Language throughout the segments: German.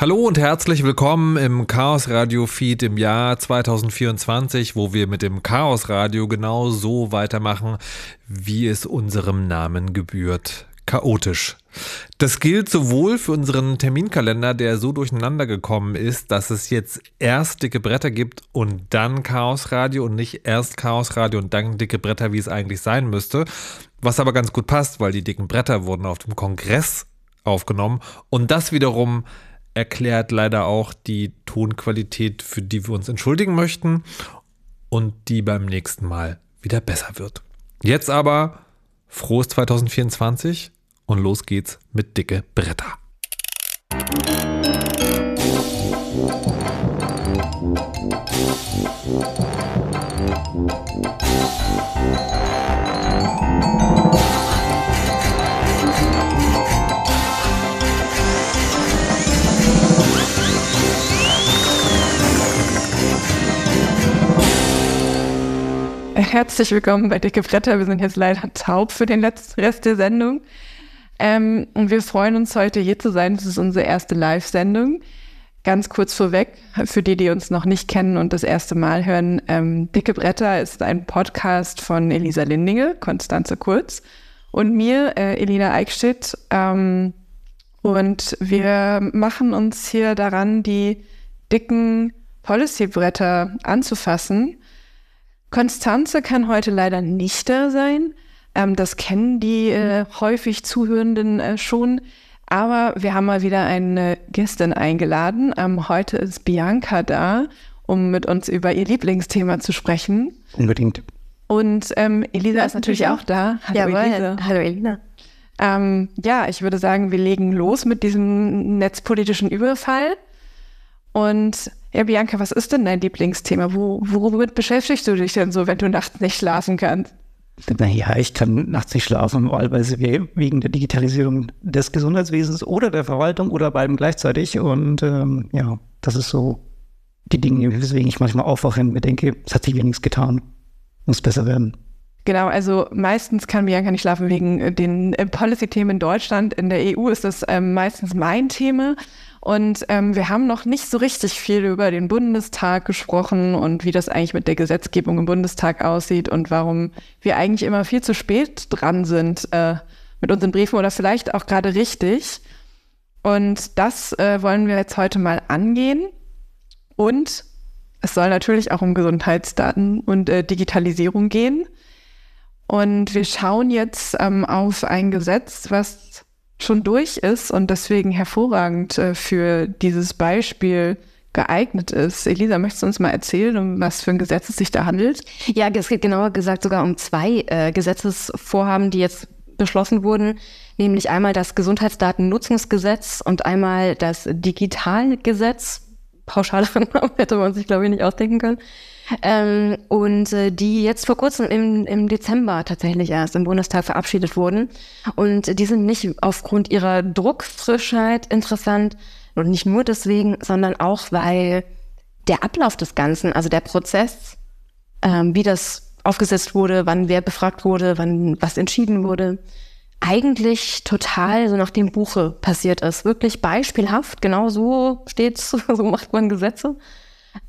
Hallo und herzlich willkommen im Chaos Radio Feed im Jahr 2024, wo wir mit dem Chaos Radio genau so weitermachen, wie es unserem Namen gebührt. Chaotisch. Das gilt sowohl für unseren Terminkalender, der so durcheinander gekommen ist, dass es jetzt erst dicke Bretter gibt und dann Chaos Radio und nicht erst Chaos Radio und dann dicke Bretter, wie es eigentlich sein müsste. Was aber ganz gut passt, weil die dicken Bretter wurden auf dem Kongress aufgenommen und das wiederum erklärt leider auch die Tonqualität, für die wir uns entschuldigen möchten und die beim nächsten Mal wieder besser wird. Jetzt aber frohes 2024 und los geht's mit dicke Bretter. Herzlich willkommen bei Dicke Bretter. Wir sind jetzt leider taub für den letzten Rest der Sendung. Ähm, und wir freuen uns, heute hier zu sein. Das ist unsere erste Live-Sendung. Ganz kurz vorweg, für die, die uns noch nicht kennen und das erste Mal hören, ähm, Dicke Bretter ist ein Podcast von Elisa Lindinge, Konstanze Kurz und mir, äh, Elina Eichstädt. Ähm, und wir machen uns hier daran, die dicken Policy-Bretter anzufassen Konstanze kann heute leider nicht da sein. Ähm, das kennen die äh, häufig Zuhörenden äh, schon. Aber wir haben mal wieder eine Gästin eingeladen. Ähm, heute ist Bianca da, um mit uns über ihr Lieblingsthema zu sprechen. Unbedingt. Und ähm, Elisa ist natürlich auch da. Hallo Jawohl. Elisa. Hallo Elina. Ähm, ja, ich würde sagen, wir legen los mit diesem netzpolitischen Überfall. Und ja, Bianca, was ist denn dein Lieblingsthema? Wo, womit beschäftigst du dich denn so, wenn du nachts nicht schlafen kannst? Naja, ich kann nachts nicht schlafen, wahlweise wegen der Digitalisierung des Gesundheitswesens oder der Verwaltung oder beidem gleichzeitig. Und ähm, ja, das ist so die Dinge, weswegen ich manchmal aufwache und mir denke, es hat sich wenigstens getan. Muss besser werden. Genau, also meistens kann Bianca nicht schlafen wegen den äh, Policy-Themen in Deutschland. In der EU ist das ähm, meistens mein Thema. Und ähm, wir haben noch nicht so richtig viel über den Bundestag gesprochen und wie das eigentlich mit der Gesetzgebung im Bundestag aussieht und warum wir eigentlich immer viel zu spät dran sind äh, mit unseren Briefen oder vielleicht auch gerade richtig. Und das äh, wollen wir jetzt heute mal angehen. Und es soll natürlich auch um Gesundheitsdaten und äh, Digitalisierung gehen. Und wir schauen jetzt ähm, auf ein Gesetz, was schon durch ist und deswegen hervorragend äh, für dieses Beispiel geeignet ist. Elisa, möchtest du uns mal erzählen, um was für ein Gesetz es sich da handelt? Ja, es geht genauer gesagt sogar um zwei äh, Gesetzesvorhaben, die jetzt beschlossen wurden, nämlich einmal das Gesundheitsdatennutzungsgesetz und einmal das Digitalgesetz. Pauschaleren Namen hätte man sich, glaube ich, nicht ausdenken können. Ähm, und äh, die jetzt vor kurzem im, im Dezember tatsächlich erst im Bundestag verabschiedet wurden. Und die sind nicht aufgrund ihrer Druckfrischheit interessant und nicht nur deswegen, sondern auch, weil der Ablauf des Ganzen, also der Prozess, ähm, wie das aufgesetzt wurde, wann wer befragt wurde, wann was entschieden wurde, eigentlich total so nach dem Buche passiert ist. Wirklich beispielhaft, genau so steht's, so macht man Gesetze.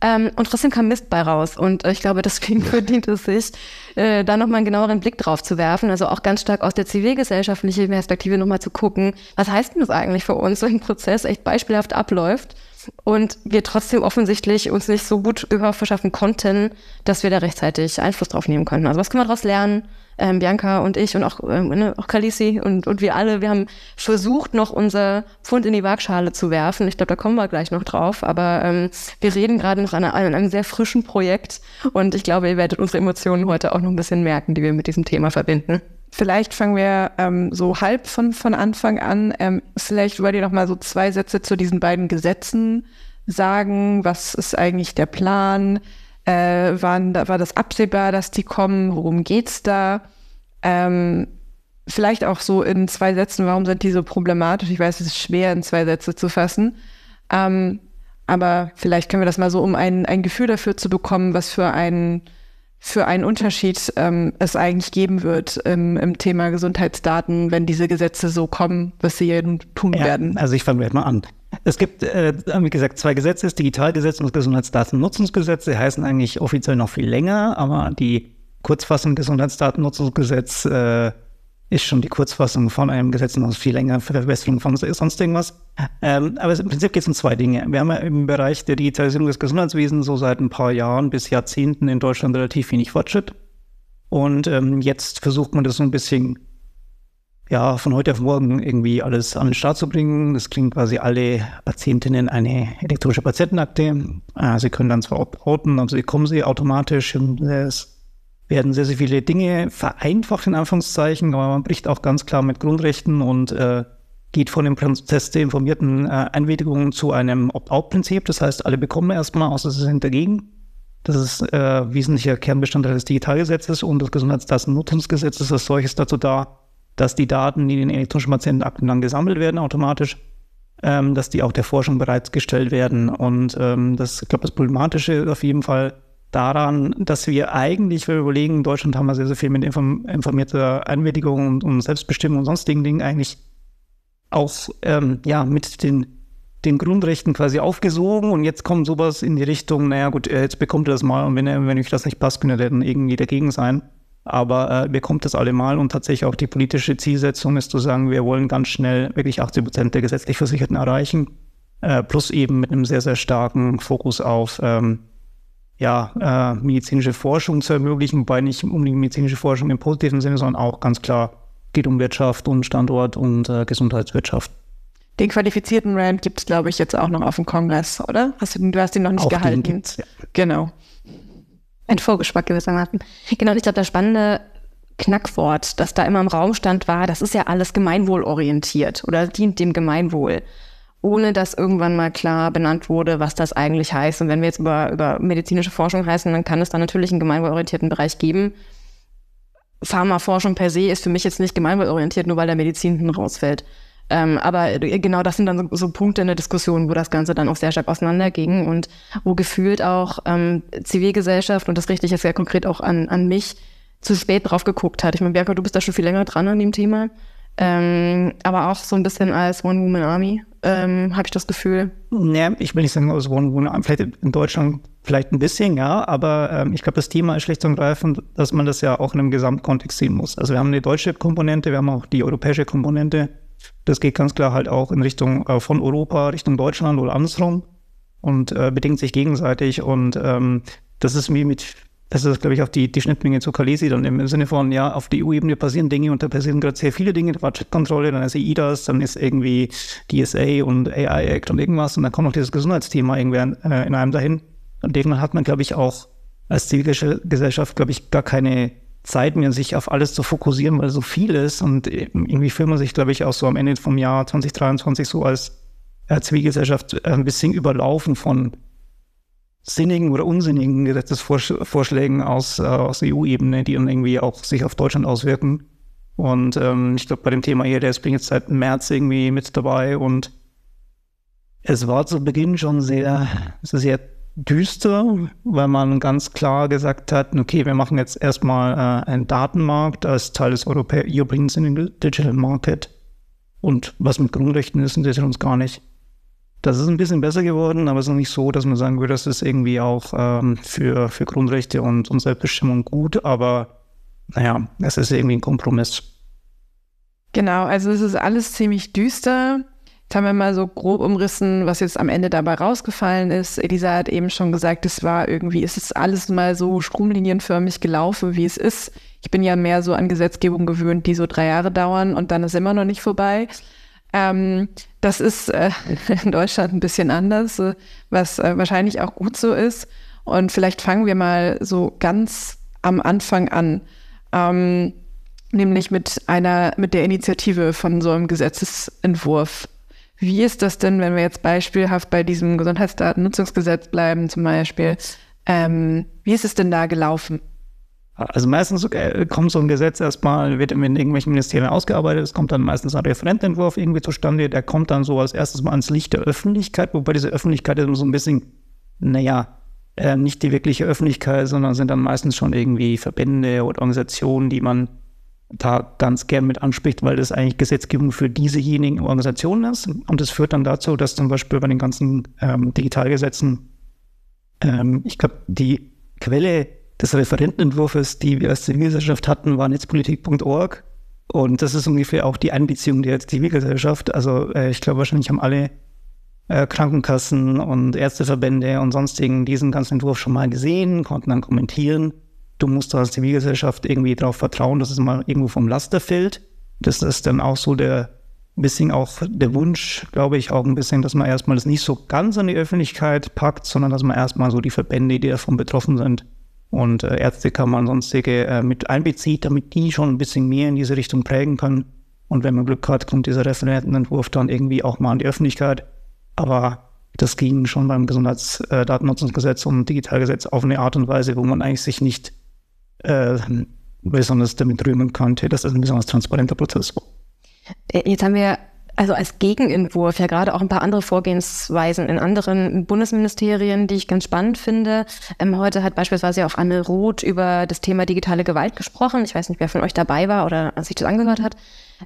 Ähm, und trotzdem kam Mist bei raus. Und äh, ich glaube, deswegen verdient es sich, äh, da nochmal einen genaueren Blick drauf zu werfen. Also auch ganz stark aus der zivilgesellschaftlichen Perspektive nochmal zu gucken, was heißt denn das eigentlich für uns, wenn ein Prozess echt beispielhaft abläuft und wir trotzdem offensichtlich uns nicht so gut Gehör verschaffen konnten, dass wir da rechtzeitig Einfluss drauf nehmen konnten. Also was können wir daraus lernen? ähm, Bianca und ich und auch, ähm, ne, auch Kalisi und, und wir alle, wir haben versucht, noch unser Pfund in die Waagschale zu werfen. Ich glaube, da kommen wir gleich noch drauf. Aber ähm, wir reden gerade noch an, an einem sehr frischen Projekt und ich glaube, ihr werdet unsere Emotionen heute auch noch ein bisschen merken, die wir mit diesem Thema verbinden. Vielleicht fangen wir ähm, so halb von, von Anfang an. Ähm, vielleicht wollt ihr noch mal so zwei Sätze zu diesen beiden Gesetzen sagen. Was ist eigentlich der Plan? Äh, waren, war das absehbar, dass die kommen? Worum geht's da? Ähm, vielleicht auch so in zwei Sätzen, warum sind die so problematisch? Ich weiß, es ist schwer in zwei Sätze zu fassen. Ähm, aber vielleicht können wir das mal so, um ein, ein Gefühl dafür zu bekommen, was für einen für einen Unterschied ähm, es eigentlich geben wird im, im, Thema Gesundheitsdaten, wenn diese Gesetze so kommen, was sie eben tun ja, werden. Also ich fange mal an. Es gibt, äh, wie gesagt, zwei Gesetze, das Digitalgesetz und das Gesundheitsdatennutzungsgesetz. Sie heißen eigentlich offiziell noch viel länger, aber die Kurzfassung Gesundheitsdatennutzungsgesetz äh, ist schon die Kurzfassung von einem Gesetz noch viel länger für Verbesserung von sonst irgendwas. Ähm, aber im Prinzip geht es um zwei Dinge. Wir haben ja im Bereich der Digitalisierung des Gesundheitswesens so seit ein paar Jahren bis Jahrzehnten in Deutschland relativ wenig Fortschritt. Und ähm, jetzt versucht man das so ein bisschen ja, von heute auf morgen irgendwie alles an den Start zu bringen. Das klingt quasi alle Patientinnen eine elektronische Patientenakte. Äh, sie können dann zwar outen, sie kommen sie automatisch. Es werden sehr, sehr viele Dinge vereinfacht, in Anführungszeichen, aber man bricht auch ganz klar mit Grundrechten und äh, geht von dem Prozess der informierten äh, Einwilligung zu einem Opt-out-Prinzip. Das heißt, alle bekommen erstmal, außer sie sind dagegen. Das ist äh, wesentlicher Kernbestandteil des Digitalgesetzes und des Gesundheitsdatennutzungsgesetzes als solches dazu da, dass die Daten, die in den elektronischen Patientenakten dann gesammelt werden, automatisch, ähm, dass die auch der Forschung bereitgestellt werden. Und ähm, das, ich glaube, das Problematische auf jeden Fall daran, dass wir eigentlich, wenn wir überlegen, in Deutschland haben wir sehr, sehr viel mit inform informierter Einwilligung und, und, Selbstbestimmung und sonstigen Dingen eigentlich auch ähm, ja, mit den, den Grundrechten quasi aufgesogen. Und jetzt kommt sowas in die Richtung, naja gut, äh, jetzt bekommt ihr das mal. Und wenn, wenn euch das nicht passt, könnt ihr dann irgendwie dagegen sein. Aber äh, bekommt das allemal und tatsächlich auch die politische Zielsetzung ist zu sagen, wir wollen ganz schnell wirklich 80 Prozent der gesetzlich Versicherten erreichen, äh, plus eben mit einem sehr, sehr starken Fokus auf ähm, ja, äh, medizinische Forschung zu ermöglichen, wobei nicht unbedingt medizinische Forschung im positiven Sinne, sondern auch ganz klar geht um Wirtschaft und Standort und äh, Gesundheitswirtschaft. Den qualifizierten Rand gibt es, glaube ich, jetzt auch noch auf dem Kongress, oder? Hast du, du hast ihn noch nicht auch gehalten. Ja. Genau. Ein Vorgeschmack gewissermaßen. Genau, ich glaube, das spannende Knackwort, das da immer im Raum stand, war, das ist ja alles gemeinwohlorientiert oder dient dem Gemeinwohl, ohne dass irgendwann mal klar benannt wurde, was das eigentlich heißt. Und wenn wir jetzt über, über medizinische Forschung heißen, dann kann es da natürlich einen gemeinwohlorientierten Bereich geben. Pharmaforschung per se ist für mich jetzt nicht gemeinwohlorientiert, nur weil der Medizin hinten rausfällt. Ähm, aber genau das sind dann so, so, Punkte in der Diskussion, wo das Ganze dann auch sehr stark auseinanderging und wo gefühlt auch ähm, Zivilgesellschaft, und das richte ich jetzt sehr konkret auch an, an mich, zu spät drauf geguckt hat. Ich meine, Berker, du bist da schon viel länger dran an dem Thema. Ähm, aber auch so ein bisschen als One-Woman-Army, ähm, habe ich das Gefühl. Ja, ich will nicht sagen als One-Woman-Army, vielleicht in Deutschland vielleicht ein bisschen, ja, aber ähm, ich glaube, das Thema ist schlicht und greifend, dass man das ja auch in einem Gesamtkontext sehen muss. Also wir haben eine deutsche Komponente, wir haben auch die europäische Komponente das geht ganz klar halt auch in Richtung äh, von Europa, Richtung Deutschland oder andersrum und äh, bedingt sich gegenseitig. Und ähm, das ist wie mit, das ist, glaube ich, auch die, die Schnittmenge zu Kalesi dann im Sinne von, ja, auf der EU-Ebene passieren Dinge und da passieren gerade sehr viele Dinge. Da war Chatkontrolle, dann ist EIDAS, dann ist irgendwie DSA und AI Act und irgendwas und dann kommt noch dieses Gesundheitsthema irgendwie äh, in einem dahin. Und irgendwann hat man, glaube ich, auch als Zivilgesellschaft, glaube ich, gar keine Zeit mehr, sich auf alles zu fokussieren, weil so viel ist. Und irgendwie fühlt man sich, glaube ich, auch so am Ende vom Jahr 2023 so als äh, Zivilgesellschaft ein bisschen überlaufen von sinnigen oder unsinnigen Gesetzesvorschlägen aus, äh, aus EU-Ebene, die dann irgendwie auch sich auf Deutschland auswirken. Und ähm, ich glaube, bei dem Thema hier, bin jetzt seit März irgendwie mit dabei und es war zu Beginn schon sehr, sehr düster, weil man ganz klar gesagt hat, okay, wir machen jetzt erstmal äh, einen Datenmarkt als Teil des Europä European Digital Market. Und was mit Grundrechten ist, interessiert uns gar nicht. Das ist ein bisschen besser geworden, aber es ist noch nicht so, dass man sagen würde, das ist irgendwie auch ähm, für, für Grundrechte und, und Selbstbestimmung gut, aber naja, es ist irgendwie ein Kompromiss. Genau, also es ist alles ziemlich düster. Jetzt haben wir mal so grob umrissen, was jetzt am Ende dabei rausgefallen ist. Elisa hat eben schon gesagt, es war irgendwie, es ist alles mal so stromlinienförmig gelaufen, wie es ist. Ich bin ja mehr so an Gesetzgebung gewöhnt, die so drei Jahre dauern und dann ist immer noch nicht vorbei. Ähm, das ist äh, in Deutschland ein bisschen anders, äh, was äh, wahrscheinlich auch gut so ist. Und vielleicht fangen wir mal so ganz am Anfang an. Ähm, nämlich mit einer, mit der Initiative von so einem Gesetzesentwurf. Wie ist das denn, wenn wir jetzt beispielhaft bei diesem Gesundheitsdatennutzungsgesetz bleiben zum Beispiel? Ähm, wie ist es denn da gelaufen? Also meistens äh, kommt so ein Gesetz erstmal, wird in irgendwelchen Ministerien ausgearbeitet, es kommt dann meistens ein Referententwurf irgendwie zustande, der kommt dann so als erstes mal ans Licht der Öffentlichkeit, wobei diese Öffentlichkeit ist so ein bisschen, naja, äh, nicht die wirkliche Öffentlichkeit, sondern sind dann meistens schon irgendwie Verbände oder Organisationen, die man da ganz gern mit anspricht, weil das eigentlich Gesetzgebung für diesejenigen Organisationen ist. Und das führt dann dazu, dass zum Beispiel bei den ganzen ähm, Digitalgesetzen, ähm, ich glaube, die Quelle des Referentenentwurfs, die wir als Zivilgesellschaft hatten, war netzpolitik.org. Und das ist ungefähr auch die Einbeziehung der Zivilgesellschaft. Also äh, ich glaube, wahrscheinlich haben alle äh, Krankenkassen und Ärzteverbände und sonstigen diesen ganzen Entwurf schon mal gesehen, konnten dann kommentieren. Du musst als Zivilgesellschaft irgendwie darauf vertrauen, dass es mal irgendwo vom Laster fällt. Das ist dann auch so der bisschen auch der Wunsch, glaube ich, auch ein bisschen, dass man erstmal das nicht so ganz an die Öffentlichkeit packt, sondern dass man erstmal so die Verbände, die davon betroffen sind, und äh, Ärztekammern und sonstige äh, mit einbezieht, damit die schon ein bisschen mehr in diese Richtung prägen können. Und wenn man Glück hat, kommt dieser Referentenentwurf dann irgendwie auch mal an die Öffentlichkeit. Aber das ging schon beim Gesundheitsdatennutzungsgesetz und Digitalgesetz auf eine Art und Weise, wo man eigentlich sich nicht äh, besonders damit rühmen konnte, dass das ein besonders transparenter Prozess war. Äh, jetzt haben wir also als Gegenentwurf ja gerade auch ein paar andere Vorgehensweisen in anderen Bundesministerien, die ich ganz spannend finde. Ähm, heute hat beispielsweise auch Anne Roth über das Thema digitale Gewalt gesprochen. Ich weiß nicht, wer von euch dabei war oder sich das angehört hat.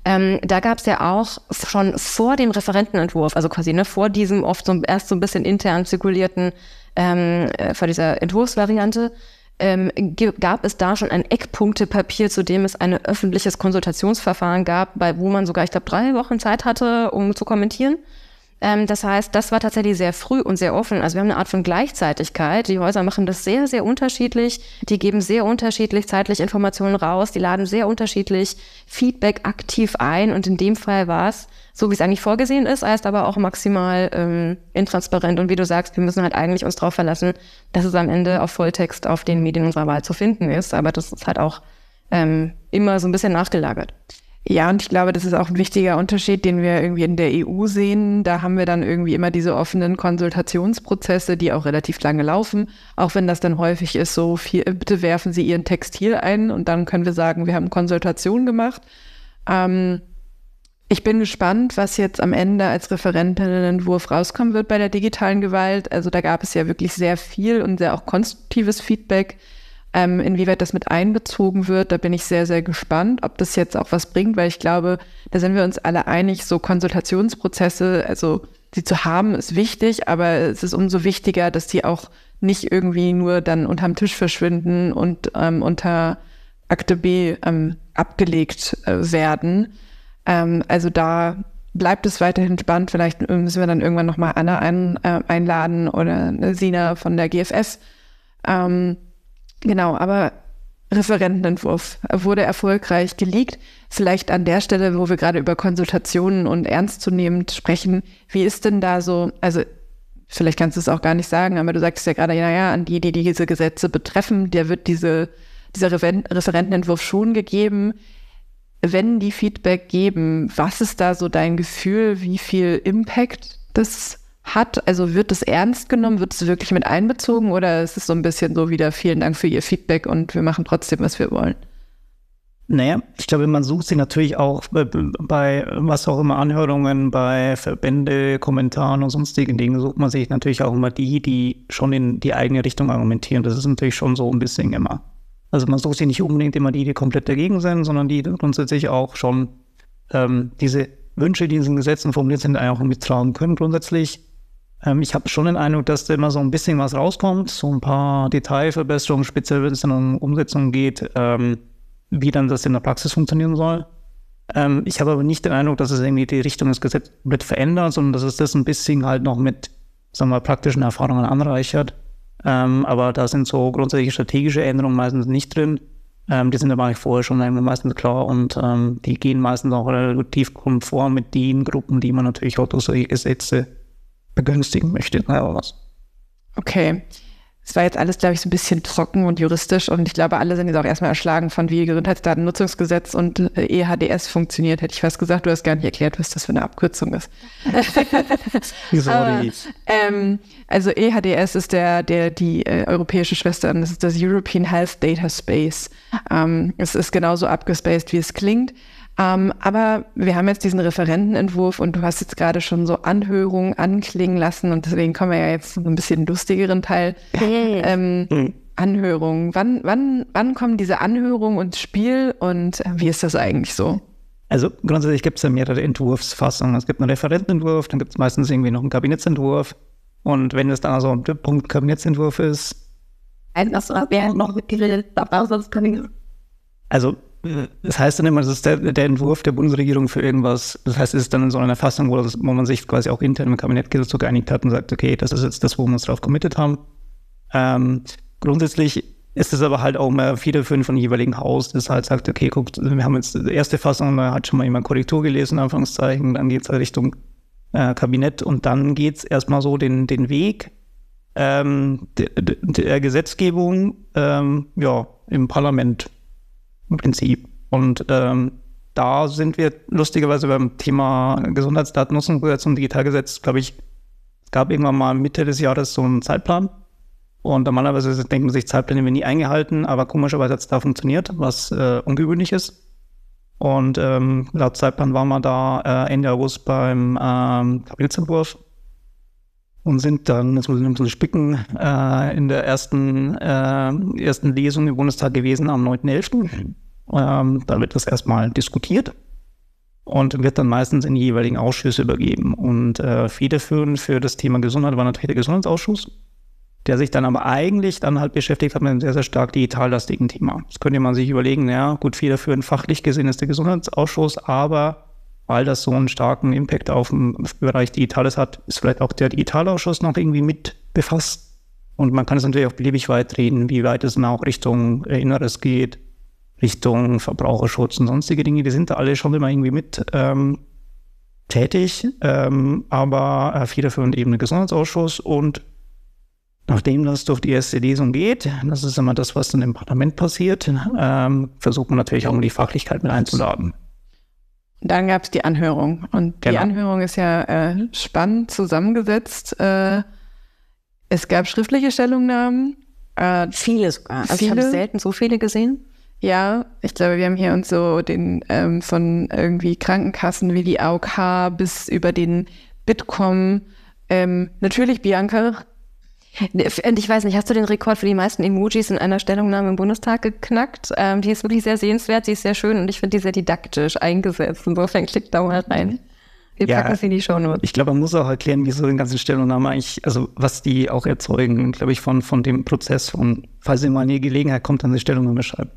Ähm, da gab es ja auch schon vor dem Referentenentwurf, also quasi ne, vor diesem oft so erst so ein bisschen intern zirkulierten, ähm, äh, vor dieser Entwurfsvariante, ähm, gab es da schon ein Eckpunktepapier, zu dem es ein öffentliches Konsultationsverfahren gab, bei wo man sogar, ich glaube, drei Wochen Zeit hatte, um zu kommentieren. Ähm, das heißt, das war tatsächlich sehr früh und sehr offen. Also wir haben eine Art von Gleichzeitigkeit. Die Häuser machen das sehr, sehr unterschiedlich. Die geben sehr unterschiedlich zeitlich Informationen raus. Die laden sehr unterschiedlich Feedback aktiv ein. Und in dem Fall war es so, wie es eigentlich vorgesehen ist, heißt aber auch maximal ähm, intransparent. Und wie du sagst, wir müssen halt eigentlich uns darauf verlassen, dass es am Ende auf Volltext auf den Medien unserer Wahl zu finden ist. Aber das ist halt auch ähm, immer so ein bisschen nachgelagert. Ja, und ich glaube, das ist auch ein wichtiger Unterschied, den wir irgendwie in der EU sehen. Da haben wir dann irgendwie immer diese offenen Konsultationsprozesse, die auch relativ lange laufen. Auch wenn das dann häufig ist, so viel, bitte werfen Sie Ihren Textil ein und dann können wir sagen, wir haben Konsultation gemacht. Ähm, ich bin gespannt, was jetzt am Ende als Referentinnenentwurf rauskommen wird bei der digitalen Gewalt. Also da gab es ja wirklich sehr viel und sehr auch konstruktives Feedback. Ähm, inwieweit das mit einbezogen wird, da bin ich sehr, sehr gespannt, ob das jetzt auch was bringt, weil ich glaube, da sind wir uns alle einig, so Konsultationsprozesse, also sie zu haben, ist wichtig, aber es ist umso wichtiger, dass die auch nicht irgendwie nur dann unterm Tisch verschwinden und ähm, unter Akte B ähm, abgelegt äh, werden. Ähm, also da bleibt es weiterhin spannend. Vielleicht müssen wir dann irgendwann nochmal Anna ein, äh, einladen oder Sina von der GFS. Ähm, genau, aber Referentenentwurf wurde erfolgreich geleakt. Vielleicht an der Stelle, wo wir gerade über Konsultationen und ernstzunehmend sprechen, wie ist denn da so, also vielleicht kannst du es auch gar nicht sagen, aber du sagst ja gerade, naja, an die, die diese Gesetze betreffen, der wird diese, dieser Referentenentwurf schon gegeben wenn die Feedback geben, was ist da so dein Gefühl, wie viel Impact das hat? Also wird es ernst genommen, wird es wirklich mit einbezogen oder ist es so ein bisschen so wieder, vielen Dank für Ihr Feedback und wir machen trotzdem, was wir wollen? Naja, ich glaube, man sucht sich natürlich auch bei, bei, was auch immer Anhörungen, bei Verbände, Kommentaren und sonstigen Dingen, sucht man sich natürlich auch immer die, die schon in die eigene Richtung argumentieren. Das ist natürlich schon so ein bisschen immer. Also man sucht sich nicht unbedingt immer die, die komplett dagegen sind, sondern die grundsätzlich auch schon ähm, diese Wünsche, die in diesen Gesetzen formuliert sind, auch mittragen können grundsätzlich. Ähm, ich habe schon den Eindruck, dass da immer so ein bisschen was rauskommt, so ein paar Detailverbesserungen, speziell wenn es dann um Umsetzung geht, ähm, wie dann das in der Praxis funktionieren soll. Ähm, ich habe aber nicht den Eindruck, dass es irgendwie die Richtung des Gesetzes komplett verändert, sondern dass es das ein bisschen halt noch mit, sagen wir, praktischen Erfahrungen anreichert. Ähm, aber da sind so grundsätzliche strategische Änderungen meistens nicht drin. Ähm, die sind aber eigentlich vorher schon meistens klar und ähm, die gehen meistens auch relativ konform mit den Gruppen, die man natürlich auch durch solche Gesetze begünstigen möchte. Naja, was. Okay. Es war jetzt alles, glaube ich, so ein bisschen trocken und juristisch und ich glaube, alle sind jetzt auch erstmal erschlagen von wie Gesundheitsdatennutzungsgesetz und äh, EHDS funktioniert. Hätte ich fast gesagt, du hast gar nicht erklärt, was das für eine Abkürzung ist. Sorry. ähm, also EHDS ist der, der die äh, europäische Schwester, das ist das European Health Data Space. Ähm, es ist genauso abgespaced, wie es klingt. Ähm, aber wir haben jetzt diesen Referentenentwurf und du hast jetzt gerade schon so Anhörungen anklingen lassen und deswegen kommen wir ja jetzt zu so ein bisschen lustigeren Teil. ähm, hm. Anhörungen. Wann, wann, wann kommen diese Anhörungen ins Spiel und äh, wie ist das eigentlich so? Also grundsätzlich gibt es ja mehrere Entwurfsfassungen. Es gibt einen Referentenentwurf, dann gibt es meistens irgendwie noch einen Kabinettsentwurf. Und wenn es dann also der Punkt Kabinettsentwurf ist. Also das heißt dann immer, das ist der, der, Entwurf der Bundesregierung für irgendwas. Das heißt, es ist dann in so einer Fassung, wo, das, wo man sich quasi auch intern im Kabinett so geeinigt hat und sagt, okay, das ist jetzt das, wo wir uns drauf committed haben. Ähm, grundsätzlich ist es aber halt auch mal federführend von jeweiligen Haus, das halt sagt, okay, guckt, wir haben jetzt die erste Fassung, da hat schon mal jemand Korrektur gelesen, Anführungszeichen, dann geht es halt Richtung äh, Kabinett und dann geht es erstmal so den, den Weg ähm, der, der, Gesetzgebung ähm, ja, im Parlament im Prinzip. Und ähm, da sind wir lustigerweise beim Thema Gesundheitsdatennutzungsgesetz und Digitalgesetz, glaube ich, es gab irgendwann mal Mitte des Jahres so einen Zeitplan. Und normalerweise denkt man sich, Zeitpläne werden nie eingehalten, aber komischerweise hat es da funktioniert, was äh, ungewöhnlich ist. Und ähm, laut Zeitplan waren wir da äh, Ende August beim ähm, Kabinettsentwurf und sind dann, jetzt muss ich ein bisschen spicken, äh, in der ersten, äh, ersten Lesung im Bundestag gewesen am 9.11. Ähm, da wird das erstmal diskutiert und wird dann meistens in die jeweiligen Ausschüsse übergeben. Und äh, federführend für das Thema Gesundheit war natürlich der Gesundheitsausschuss, der sich dann aber eigentlich dann halt beschäftigt hat mit einem sehr, sehr stark digitallastigen Thema. Das könnte man sich überlegen, ja, gut, federführend fachlich gesehen ist der Gesundheitsausschuss, aber weil das so einen starken Impact auf den Bereich Digitales hat, ist vielleicht auch der Digitalausschuss noch irgendwie mit befasst. Und man kann es natürlich auch beliebig weit reden, wie weit es dann auch Richtung Inneres geht, Richtung Verbraucherschutz und sonstige Dinge. Die sind da alle schon immer irgendwie mit ähm, tätig, ähm, aber äh, federführend eben der Gesundheitsausschuss und Nachdem das durch die erste Lesung geht, das ist immer das, was dann im Parlament passiert, ähm, versucht man natürlich auch die Fachlichkeit mit einzuladen. Dann gab es die Anhörung. Und die genau. Anhörung ist ja äh, spannend zusammengesetzt. Äh, es gab schriftliche Stellungnahmen. Äh, viele sogar. Also viele. ich habe selten so viele gesehen. Ja, ich glaube, wir haben hier uns so den ähm, von irgendwie Krankenkassen wie die AOK bis über den Bitkom. Ähm, natürlich Bianca, und ich weiß nicht, hast du den Rekord für die meisten Emojis in einer Stellungnahme im Bundestag geknackt? Ähm, die ist wirklich sehr sehenswert, sie ist sehr schön und ich finde die sehr didaktisch eingesetzt. Insofern klickt da mal rein. Wir ja, packen sie in die Show Notes. Ich glaube, man muss auch erklären, wieso den ganzen Stellungnahmen eigentlich, also was die auch erzeugen, glaube ich, von, von dem Prozess von, falls ihr mal in die Gelegenheit kommt, dann die Stellungnahme schreiben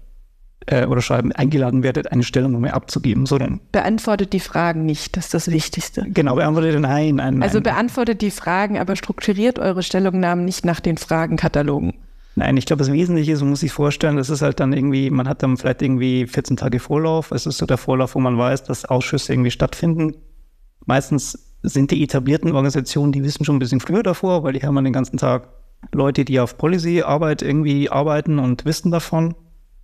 äh, oder schreiben, eingeladen werdet, eine Stellungnahme abzugeben. So dann. Beantwortet die Fragen nicht, das ist das Wichtigste. Genau, beantwortet nein. nein also beantwortet die Fragen, aber strukturiert eure Stellungnahmen nicht nach den Fragenkatalogen. Nein, ich glaube, das Wesentliche ist, man muss sich vorstellen, das ist halt dann irgendwie, man hat dann vielleicht irgendwie 14 Tage Vorlauf. Es ist so der Vorlauf, wo man weiß, dass Ausschüsse irgendwie stattfinden. Meistens sind die etablierten Organisationen, die wissen schon ein bisschen früher davor, weil die haben den ganzen Tag Leute, die auf Policy-Arbeit irgendwie arbeiten und wissen davon.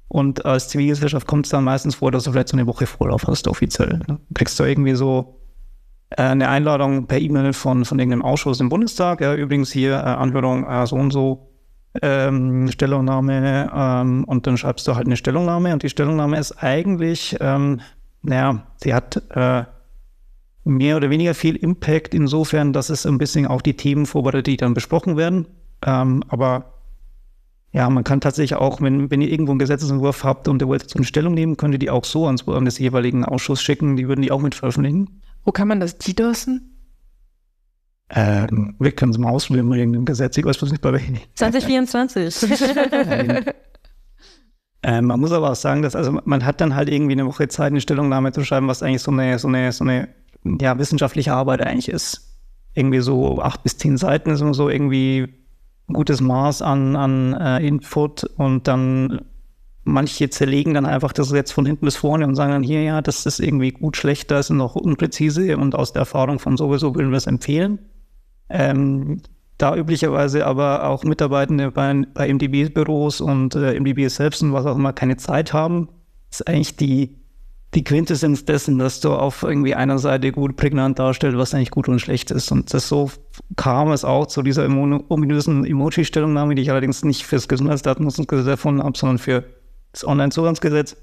Und als Zivilgesellschaft kommt es dann meistens vor, dass du vielleicht so eine Woche Vorlauf hast, offiziell. Ne? Kriegst du irgendwie so äh, eine Einladung per E-Mail von, von irgendeinem Ausschuss im Bundestag. Ja, übrigens hier äh, Anhörung äh, so und so, ähm, Stellungnahme. Ähm, und dann schreibst du halt eine Stellungnahme. Und die Stellungnahme ist eigentlich, ähm, naja, sie hat äh, mehr oder weniger viel Impact insofern, dass es ein bisschen auch die Themen vorbereitet, die dann besprochen werden. Ähm, aber ja, man kann tatsächlich auch, wenn, wenn ihr irgendwo einen Gesetzesentwurf habt und ihr wollt so eine Stellung nehmen, könnt ihr die auch so ans, an des jeweiligen Ausschusses schicken. Die würden die auch mit veröffentlichen. Wo kann man das DDoSen? Äh, wir können es mal ausprobieren mit irgendeinem Gesetz. Ich weiß bloß nicht bei welchem. 2024. äh, man muss aber auch sagen, dass also man hat dann halt irgendwie eine Woche Zeit, eine Stellungnahme zu schreiben, was eigentlich so eine, so eine, so eine ja, wissenschaftliche Arbeit eigentlich ist. Irgendwie so acht bis zehn Seiten ist immer so irgendwie gutes Maß an, an äh, Input und dann manche zerlegen dann einfach das jetzt von hinten bis vorne und sagen dann hier, ja, das ist irgendwie gut, schlecht, das ist noch unpräzise und aus der Erfahrung von sowieso würden wir es empfehlen. Ähm, da üblicherweise aber auch Mitarbeitende bei, bei MDB-Büros und äh, MDB selbst und was auch immer keine Zeit haben, ist eigentlich die die Quintessenz dessen, dass du auf irgendwie einer Seite gut prägnant darstellst, was eigentlich gut und schlecht ist. Und das so kam es auch zu dieser ominösen Emoji-Stellungnahme, die ich allerdings nicht fürs Gesundheitsdatennutzungsgesetz erfunden habe, sondern für das Online-Zugangsgesetz.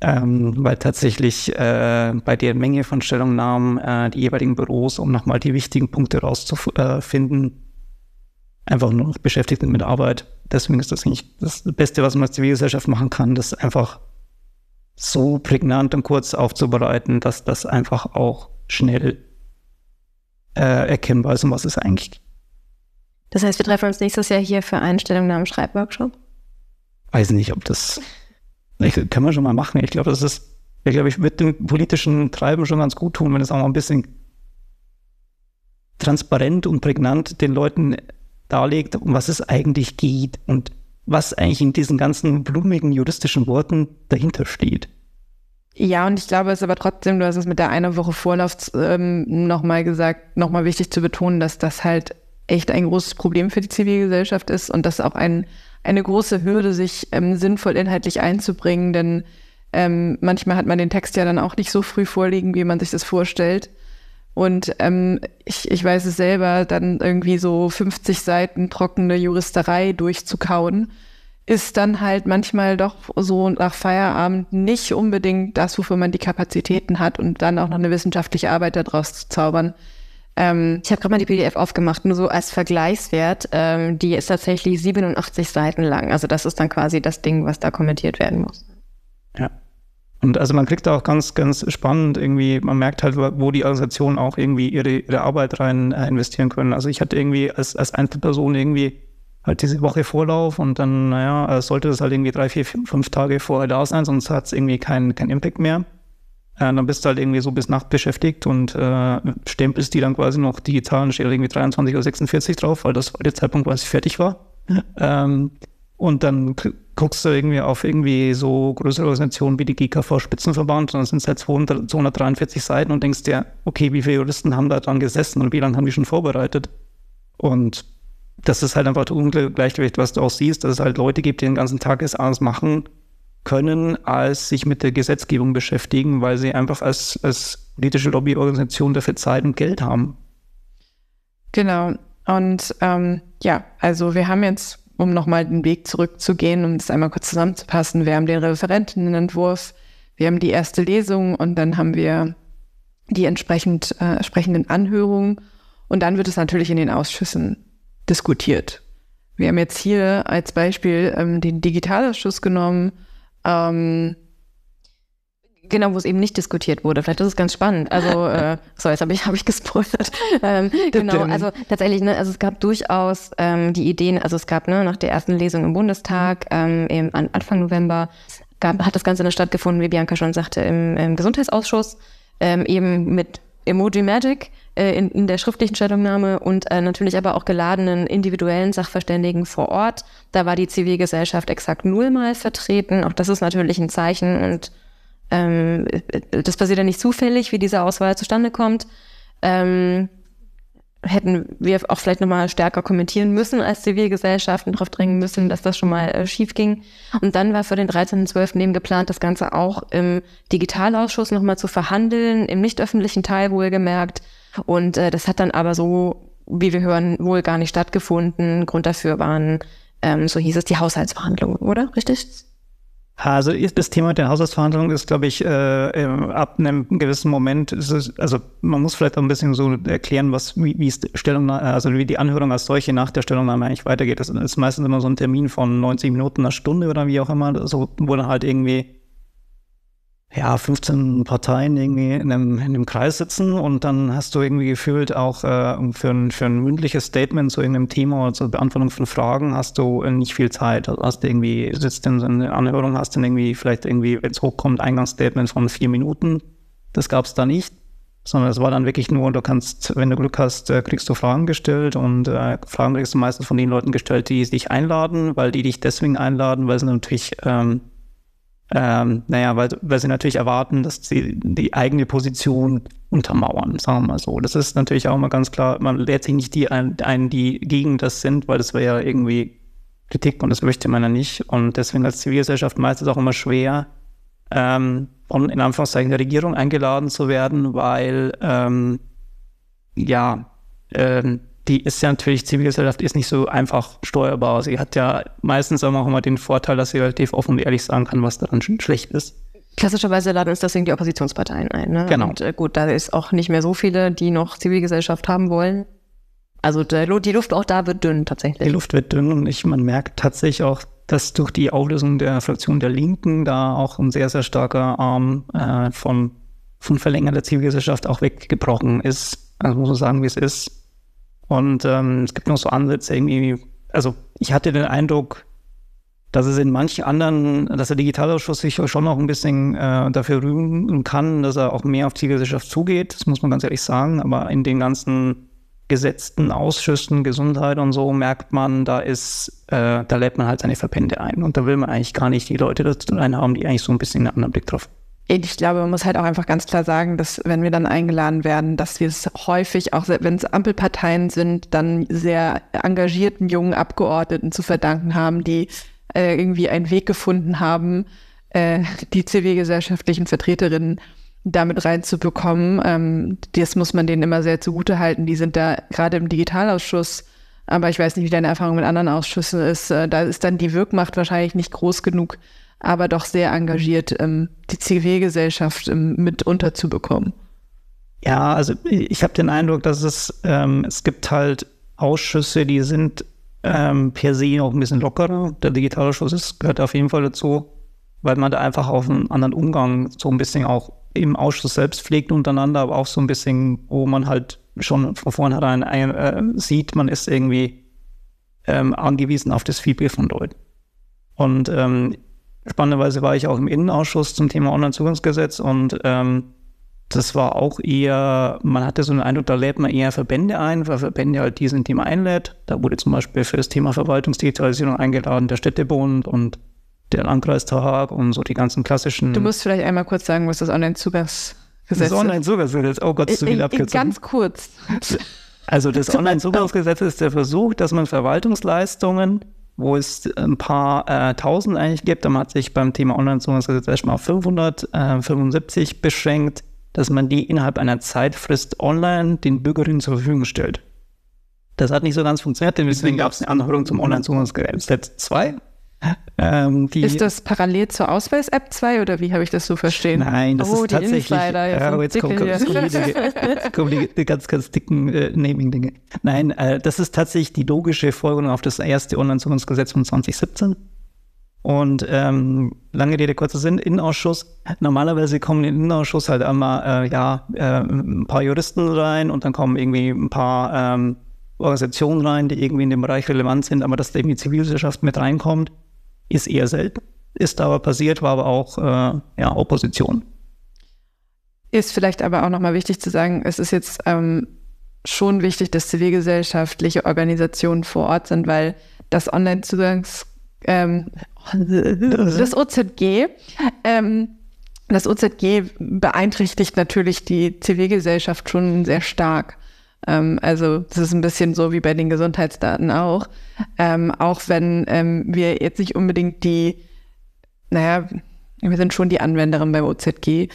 Ähm, weil tatsächlich äh, bei der Menge von Stellungnahmen äh, die jeweiligen Büros, um nochmal die wichtigen Punkte rauszufinden, einfach nur noch beschäftigt sind mit Arbeit deswegen ist das nicht das Beste, was man als Zivilgesellschaft machen kann, das einfach so prägnant und kurz aufzubereiten, dass das einfach auch schnell äh, erkennbar ist, um was es eigentlich geht. Das heißt, wir treffen uns nächstes Jahr hier für einen Stellungnahmen-Schreibworkshop? Weiß nicht, ob das, ich, können wir schon mal machen. Ich glaube, das ist, ich glaube, ich würde dem politischen Treiben schon ganz gut tun, wenn es auch mal ein bisschen transparent und prägnant den Leuten darlegt, um was es eigentlich geht und was eigentlich in diesen ganzen blumigen juristischen Worten dahinter steht. Ja, und ich glaube, es ist aber trotzdem, du hast es mit der einer Woche Vorlauf ähm, nochmal gesagt, nochmal wichtig zu betonen, dass das halt echt ein großes Problem für die Zivilgesellschaft ist und das auch ein, eine große Hürde, sich ähm, sinnvoll inhaltlich einzubringen, denn ähm, manchmal hat man den Text ja dann auch nicht so früh vorliegen, wie man sich das vorstellt. Und ähm, ich, ich weiß es selber, dann irgendwie so 50 Seiten trockene Juristerei durchzukauen, ist dann halt manchmal doch so nach Feierabend nicht unbedingt das, wofür man die Kapazitäten hat und dann auch noch eine wissenschaftliche Arbeit daraus zu zaubern. Ähm, ich habe gerade mal die PDF aufgemacht, nur so als Vergleichswert. Ähm, die ist tatsächlich 87 Seiten lang. Also das ist dann quasi das Ding, was da kommentiert werden muss. Ja. Und also man kriegt da auch ganz, ganz spannend irgendwie, man merkt halt, wo die Organisationen auch irgendwie ihre, ihre Arbeit rein äh, investieren können. Also ich hatte irgendwie als, als Einzelperson irgendwie halt diese Woche Vorlauf und dann, naja, sollte das halt irgendwie drei, vier, fünf Tage vorher da sein, sonst hat es irgendwie keinen kein Impact mehr. Äh, dann bist du halt irgendwie so bis Nacht beschäftigt und äh, stempelst die dann quasi noch digital und steht irgendwie 23 oder 46 drauf, weil das der Zeitpunkt quasi fertig war. ähm, und dann guckst du irgendwie auf irgendwie so größere Organisationen wie die GKV Spitzenverband und dann sind es halt 200, 243 Seiten und denkst dir, okay, wie viele Juristen haben da dran gesessen und wie lange haben die schon vorbereitet? Und das ist halt einfach das Ungleichgewicht, was du auch siehst, dass es halt Leute gibt, die den ganzen Tag es anders machen können, als sich mit der Gesetzgebung beschäftigen, weil sie einfach als, als politische Lobbyorganisation dafür Zeit und Geld haben. Genau. Und ähm, ja, also wir haben jetzt um nochmal den Weg zurückzugehen, um das einmal kurz zusammenzupassen. Wir haben den Referentenentwurf, wir haben die erste Lesung und dann haben wir die entsprechend äh, entsprechenden Anhörungen und dann wird es natürlich in den Ausschüssen diskutiert. Wir haben jetzt hier als Beispiel ähm, den Digitalausschuss genommen. Ähm, Genau, wo es eben nicht diskutiert wurde. Vielleicht ist es ganz spannend. Also, äh, so, jetzt habe ich, hab ich gespoilert. Ähm, genau, also tatsächlich, ne, also es gab durchaus ähm, die Ideen, also es gab ne, nach der ersten Lesung im Bundestag, ähm, im, an, Anfang November, gab, hat das Ganze dann stattgefunden, wie Bianca schon sagte, im, im Gesundheitsausschuss, ähm, eben mit Emoji Magic äh, in, in der schriftlichen Stellungnahme und äh, natürlich aber auch geladenen individuellen Sachverständigen vor Ort. Da war die Zivilgesellschaft exakt nullmal vertreten. Auch das ist natürlich ein Zeichen und ähm, das passiert ja nicht zufällig, wie diese Auswahl zustande kommt. Ähm, hätten wir auch vielleicht nochmal stärker kommentieren müssen als Zivilgesellschaften darauf drängen müssen, dass das schon mal äh, schief ging. Und dann war für den 13.12. eben geplant, das Ganze auch im Digitalausschuss nochmal zu verhandeln, im nicht öffentlichen Teil wohlgemerkt. Und äh, das hat dann aber so, wie wir hören, wohl gar nicht stattgefunden. Grund dafür waren, ähm, so hieß es, die Haushaltsverhandlungen, oder? Richtig? Also das Thema der Haushaltsverhandlungen ist, glaube ich, äh, ab einem gewissen Moment, es, also man muss vielleicht auch ein bisschen so erklären, was wie, wie Stellungnahme, also wie die Anhörung als solche nach der Stellungnahme eigentlich weitergeht. Das ist meistens immer so ein Termin von 90 Minuten, einer Stunde oder wie auch immer, so, wo dann halt irgendwie ja, 15 Parteien irgendwie in einem, in einem Kreis sitzen und dann hast du irgendwie gefühlt auch äh, für, ein, für ein mündliches Statement zu irgendeinem Thema oder zur Beantwortung von Fragen hast du nicht viel Zeit. Also hast du irgendwie, sitzt in so einer Anhörung, hast dann irgendwie vielleicht irgendwie, wenn es hochkommt, Eingangsstatement von vier Minuten. Das gab es da nicht, sondern es war dann wirklich nur, du kannst, wenn du Glück hast, äh, kriegst du Fragen gestellt und äh, Fragen kriegst du meistens von den Leuten gestellt, die dich einladen, weil die dich deswegen einladen, weil sie natürlich ähm, ähm, naja, weil, weil sie natürlich erwarten, dass sie die eigene Position untermauern, sagen wir mal so. Das ist natürlich auch mal ganz klar, man lädt sich nicht die ein, die gegen das sind, weil das wäre ja irgendwie Kritik und das möchte man ja nicht. Und deswegen als Zivilgesellschaft meistens auch immer schwer, ähm, von in Anführungszeichen der Regierung eingeladen zu werden, weil ähm, ja, ähm, die ist ja natürlich, Zivilgesellschaft ist nicht so einfach steuerbar. Sie hat ja meistens auch immer den Vorteil, dass sie relativ offen und ehrlich sagen kann, was daran schlecht ist. Klassischerweise laden uns deswegen die Oppositionsparteien ein. Ne? Genau. Und äh, gut, da ist auch nicht mehr so viele, die noch Zivilgesellschaft haben wollen. Also der, die Luft auch da wird dünn tatsächlich. Die Luft wird dünn und ich, man merkt tatsächlich auch, dass durch die Auflösung der Fraktion der Linken da auch ein sehr, sehr starker Arm äh, von, von verlängerter Zivilgesellschaft auch weggebrochen ist. Also muss man sagen, wie es ist. Und ähm, es gibt noch so Ansätze irgendwie, also ich hatte den Eindruck, dass es in manchen anderen, dass der Digitalausschuss sich schon noch ein bisschen äh, dafür rühmen kann, dass er auch mehr auf Zivilgesellschaft zugeht. Das muss man ganz ehrlich sagen. Aber in den ganzen gesetzten Ausschüssen, Gesundheit und so, merkt man, da ist, äh, da lädt man halt seine Verbände ein. Und da will man eigentlich gar nicht die Leute dazu haben, die eigentlich so ein bisschen einen anderen Blick drauf ich glaube, man muss halt auch einfach ganz klar sagen, dass wenn wir dann eingeladen werden, dass wir es häufig, auch wenn es Ampelparteien sind, dann sehr engagierten jungen Abgeordneten zu verdanken haben, die äh, irgendwie einen Weg gefunden haben, äh, die zivilgesellschaftlichen Vertreterinnen damit reinzubekommen. Ähm, das muss man denen immer sehr zugute halten. Die sind da gerade im Digitalausschuss, aber ich weiß nicht, wie deine Erfahrung mit anderen Ausschüssen ist. Äh, da ist dann die Wirkmacht wahrscheinlich nicht groß genug, aber doch sehr engagiert, ähm, die Zivilgesellschaft ähm, mit unterzubekommen. Ja, also ich habe den Eindruck, dass es, ähm, es gibt halt Ausschüsse, die sind ähm, per se auch ein bisschen lockerer. Der Digitalausschuss ist, gehört auf jeden Fall dazu, weil man da einfach auf einen anderen Umgang so ein bisschen auch im Ausschuss selbst pflegt untereinander, aber auch so ein bisschen, wo man halt schon von vornherein äh, sieht, man ist irgendwie ähm, angewiesen auf das Feedback von Leuten. Und ähm, spannenderweise war ich auch im Innenausschuss zum Thema Onlinezugangsgesetz und ähm, das war auch eher, man hatte so einen Eindruck, da lädt man eher Verbände ein, weil Verbände halt diesen Thema einlädt. Da wurde zum Beispiel für das Thema Verwaltungsdigitalisierung eingeladen, der Städtebund und der Landkreistag und so die ganzen klassischen. Du musst vielleicht einmal kurz sagen, was das Online-Zugangsgesetz ist. Das Online-Zugangsgesetz, oh Gott, zu viel abgekürzt. Ganz kurz. Also das Online-Zugangsgesetz ist der Versuch, dass man Verwaltungsleistungen, wo es ein paar äh, tausend eigentlich gibt, man hat sich beim Thema Online-Zugangsgesetz erstmal auf 575 äh, beschränkt, dass man die innerhalb einer Zeitfrist online den Bürgerinnen zur Verfügung stellt. Das hat nicht so ganz funktioniert, deswegen gab es eine Anhörung zum Online-Zugangsgesetz 2. Ähm, ist das parallel zur Ausweis-App 2 oder wie habe ich das so verstehen? Nein, das oh, ist tatsächlich. Insider, ja, jetzt kommen, kommen, die, kommen die, die, ganz, ganz dicken äh, Naming-Dinge. Nein, äh, das ist tatsächlich die logische Folgerung auf das erste Online-Zugangsgesetz von 2017. Und ähm, lange Rede, kurzer Sinn, Innenausschuss. Normalerweise kommen in den Innenausschuss halt einmal äh, ja, äh, ein paar Juristen rein und dann kommen irgendwie ein paar ähm, Organisationen rein, die irgendwie in dem Bereich relevant sind, aber dass da irgendwie Zivilgesellschaft mit reinkommt, ist eher selten. Ist aber passiert, war aber auch äh, ja, Opposition. Ist vielleicht aber auch nochmal wichtig zu sagen, es ist jetzt ähm, schon wichtig, dass zivilgesellschaftliche Organisationen vor Ort sind, weil das Online-Zugangs ähm, das OZG, ähm, das OZG beeinträchtigt natürlich die Zivilgesellschaft schon sehr stark. Ähm, also das ist ein bisschen so wie bei den Gesundheitsdaten auch. Ähm, auch wenn ähm, wir jetzt nicht unbedingt die, naja, wir sind schon die Anwenderin beim OZG.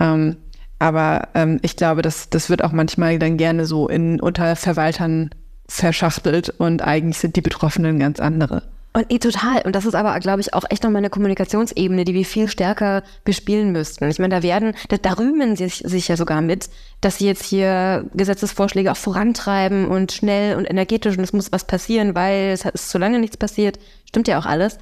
Ähm, aber ähm, ich glaube, das, das wird auch manchmal dann gerne so in unter Verwaltern verschachtelt und eigentlich sind die Betroffenen ganz andere. Und eh, total. Und das ist aber, glaube ich, auch echt nochmal eine Kommunikationsebene, die wir viel stärker bespielen müssten. Ich meine, da werden, da, da rühmen sie sich, sich ja sogar mit, dass sie jetzt hier Gesetzesvorschläge auch vorantreiben und schnell und energetisch und es muss was passieren, weil es ist zu lange nichts passiert. Stimmt ja auch alles.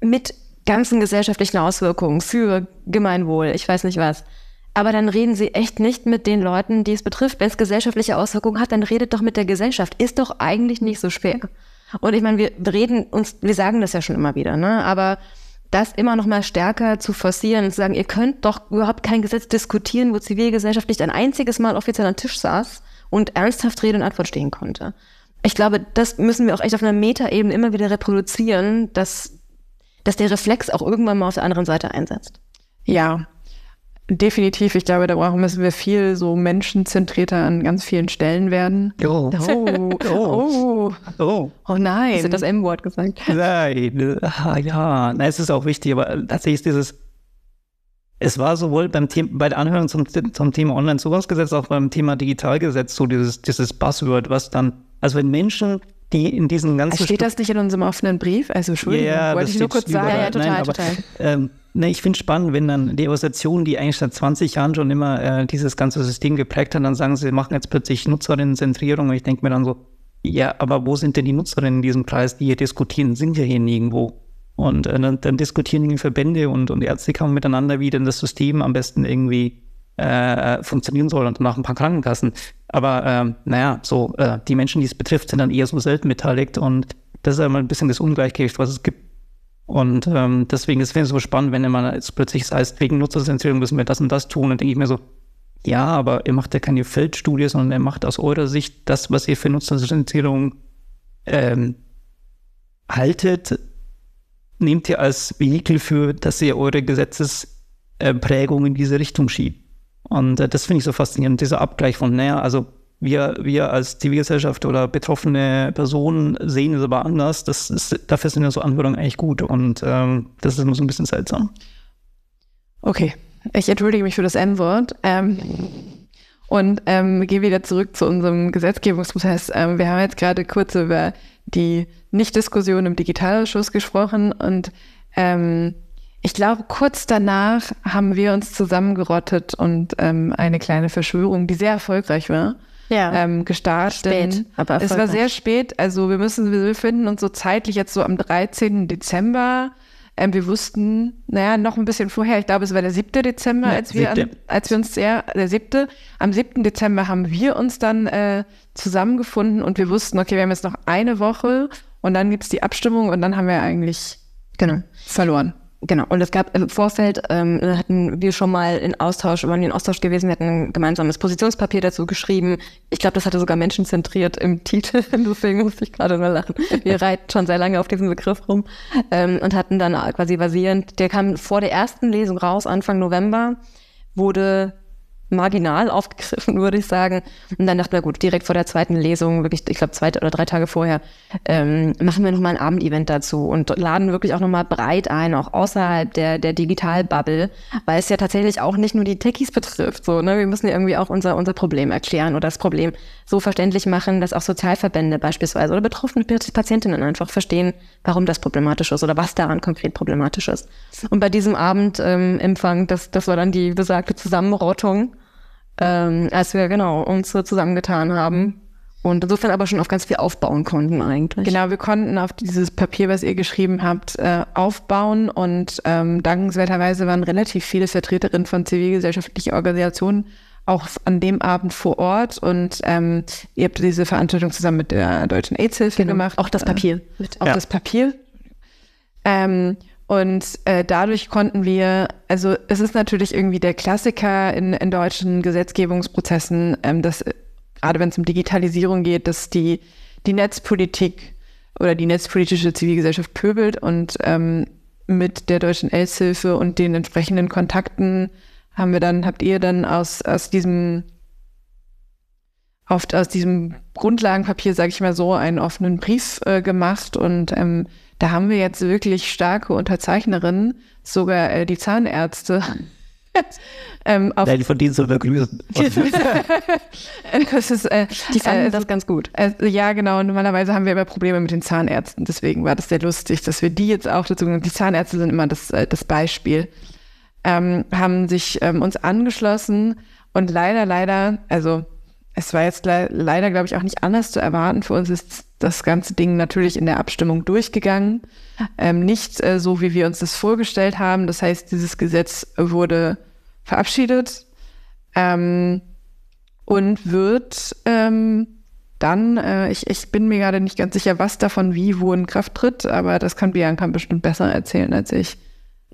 Mit ganzen gesellschaftlichen Auswirkungen für Gemeinwohl, ich weiß nicht was. Aber dann reden sie echt nicht mit den Leuten, die es betrifft. Wenn es gesellschaftliche Auswirkungen hat, dann redet doch mit der Gesellschaft. Ist doch eigentlich nicht so schwer. Und ich meine, wir reden uns, wir sagen das ja schon immer wieder, ne? Aber das immer noch mal stärker zu forcieren und zu sagen, ihr könnt doch überhaupt kein Gesetz diskutieren, wo Zivilgesellschaft nicht ein einziges Mal offiziell am Tisch saß und ernsthaft Rede und Antwort stehen konnte. Ich glaube, das müssen wir auch echt auf einer Metaebene immer wieder reproduzieren, dass, dass der Reflex auch irgendwann mal auf der anderen Seite einsetzt. Ja, Definitiv, ich glaube, da brauchen müssen wir viel so menschenzentrierter an ganz vielen Stellen werden. Oh. Oh. Oh. oh. oh nein. Hast du das M-Wort gesagt? Nein. Ah, ja, Na, es ist auch wichtig, aber tatsächlich ist dieses, es war sowohl beim Thema, bei der Anhörung zum, zum Thema Online-Zugangsgesetz, auch beim Thema Digitalgesetz so dieses, dieses Buzzword, was dann, also wenn Menschen die in diesen ganzen. Also steht das nicht in unserem offenen Brief? Also Entschuldigung, ja, wollte ich nur kurz sagen. Ja, ja, total, Nein, aber, total. Ähm, ne, ich finde spannend, wenn dann die Organisation, die eigentlich seit 20 Jahren schon immer äh, dieses ganze System geprägt hat, dann sagen sie, machen jetzt plötzlich Nutzerinnenzentrierung und ich denke mir dann so, ja, aber wo sind denn die Nutzerinnen in diesem Kreis, die hier diskutieren? Sind ja hier nirgendwo. Und äh, dann, dann, diskutieren die Verbände und, und Ärztekammer miteinander, wie denn das System am besten irgendwie äh, funktionieren soll und nach ein paar Krankenkassen. Aber äh, naja, so äh, die Menschen, die es betrifft, sind dann eher so selten beteiligt und das ist einmal ein bisschen das Ungleichgewicht, was es gibt. Und ähm, deswegen ist es so spannend, wenn man jetzt plötzlich heißt, wegen Nutzerzentrierung müssen wir das und das tun, dann denke ich mir so, ja, aber ihr macht ja keine Feldstudie, sondern ihr macht aus eurer Sicht das, was ihr für Nutzerzentrierung ähm, haltet, nehmt ihr als Vehikel für, dass ihr eure Gesetzesprägung in diese Richtung schiebt. Und äh, das finde ich so faszinierend, dieser Abgleich von, naja, also wir, wir als Zivilgesellschaft oder betroffene Personen sehen es aber anders. Das ist, dafür sind ja so Anhörungen eigentlich gut und ähm, das ist immer so ein bisschen seltsam. Okay, ich entschuldige mich für das N-Wort. Ähm, und ähm, gehe wieder zurück zu unserem Gesetzgebungsprozess. Ähm, wir haben jetzt gerade kurz über die Nichtdiskussion im Digitalausschuss gesprochen und ähm, ich glaube, kurz danach haben wir uns zusammengerottet und ähm, eine kleine Verschwörung, die sehr erfolgreich war, ja. ähm, gestartet. Spät, aber es war sehr spät. Also wir müssen, wir befinden uns so zeitlich jetzt so am 13. Dezember. Ähm, wir wussten, naja, noch ein bisschen vorher, ich glaube, es war der 7. Dezember, ja, als, wir an, als wir uns sehr, der 7. Am 7. Dezember haben wir uns dann äh, zusammengefunden und wir wussten, okay, wir haben jetzt noch eine Woche und dann gibt's die Abstimmung und dann haben wir eigentlich genau. verloren. Genau, und es gab im Vorfeld, ähm, hatten wir schon mal in Austausch, waren wir in Austausch gewesen, wir hatten ein gemeinsames Positionspapier dazu geschrieben. Ich glaube, das hatte sogar menschenzentriert im Titel, deswegen musste ich gerade nur lachen. Wir reiten schon sehr lange auf diesem Begriff rum ähm, und hatten dann quasi basierend, der kam vor der ersten Lesung raus, Anfang November, wurde marginal aufgegriffen, würde ich sagen. Und dann dachten wir, gut, direkt vor der zweiten Lesung, wirklich, ich glaube, zwei oder drei Tage vorher, ähm, machen wir nochmal ein Abendevent dazu und laden wirklich auch nochmal breit ein, auch außerhalb der, der Digital-Bubble, weil es ja tatsächlich auch nicht nur die Techies betrifft. So, ne? Wir müssen ja irgendwie auch unser, unser Problem erklären oder das Problem so verständlich machen, dass auch Sozialverbände beispielsweise oder betroffene Patientinnen einfach verstehen, warum das problematisch ist oder was daran konkret problematisch ist. Und bei diesem Abendempfang, ähm, das, das war dann die besagte Zusammenrottung ähm, als wir genau uns so zusammengetan haben. Und insofern aber schon auf ganz viel aufbauen konnten eigentlich. Genau, wir konnten auf dieses Papier, was ihr geschrieben habt, äh, aufbauen und ähm, dankenswerterweise waren relativ viele Vertreterinnen von zivilgesellschaftlichen Organisationen auch an dem Abend vor Ort und ähm, ihr habt diese Veranstaltung zusammen mit der Deutschen AIDS-Hilfe genau. gemacht. Auch das Papier. Äh, auch ja. das Papier. Ähm, und äh, dadurch konnten wir, also es ist natürlich irgendwie der Klassiker in, in deutschen Gesetzgebungsprozessen, ähm, dass äh, gerade wenn es um Digitalisierung geht, dass die, die Netzpolitik oder die netzpolitische Zivilgesellschaft pöbelt und ähm, mit der deutschen AIDS-Hilfe und den entsprechenden Kontakten haben wir dann, habt ihr dann aus, aus diesem oft aus diesem Grundlagenpapier, sage ich mal so, einen offenen Brief äh, gemacht und ähm, da haben wir jetzt wirklich starke Unterzeichnerinnen, sogar äh, die Zahnärzte. ähm, auf Nein, von denen soll wir grüßen. das ist, äh, die fanden äh, das ganz gut. Äh, ja, genau. Normalerweise haben wir immer Probleme mit den Zahnärzten. Deswegen war das sehr lustig, dass wir die jetzt auch dazu, die Zahnärzte sind immer das, äh, das Beispiel, ähm, haben sich ähm, uns angeschlossen und leider, leider, also es war jetzt le leider, glaube ich, auch nicht anders zu erwarten. Für uns ist das ganze Ding natürlich in der Abstimmung durchgegangen. Ähm, nicht äh, so, wie wir uns das vorgestellt haben. Das heißt, dieses Gesetz wurde verabschiedet ähm, und wird ähm, dann, äh, ich, ich bin mir gerade nicht ganz sicher, was davon wie wo in Kraft tritt, aber das kann Bianca bestimmt besser erzählen als ich.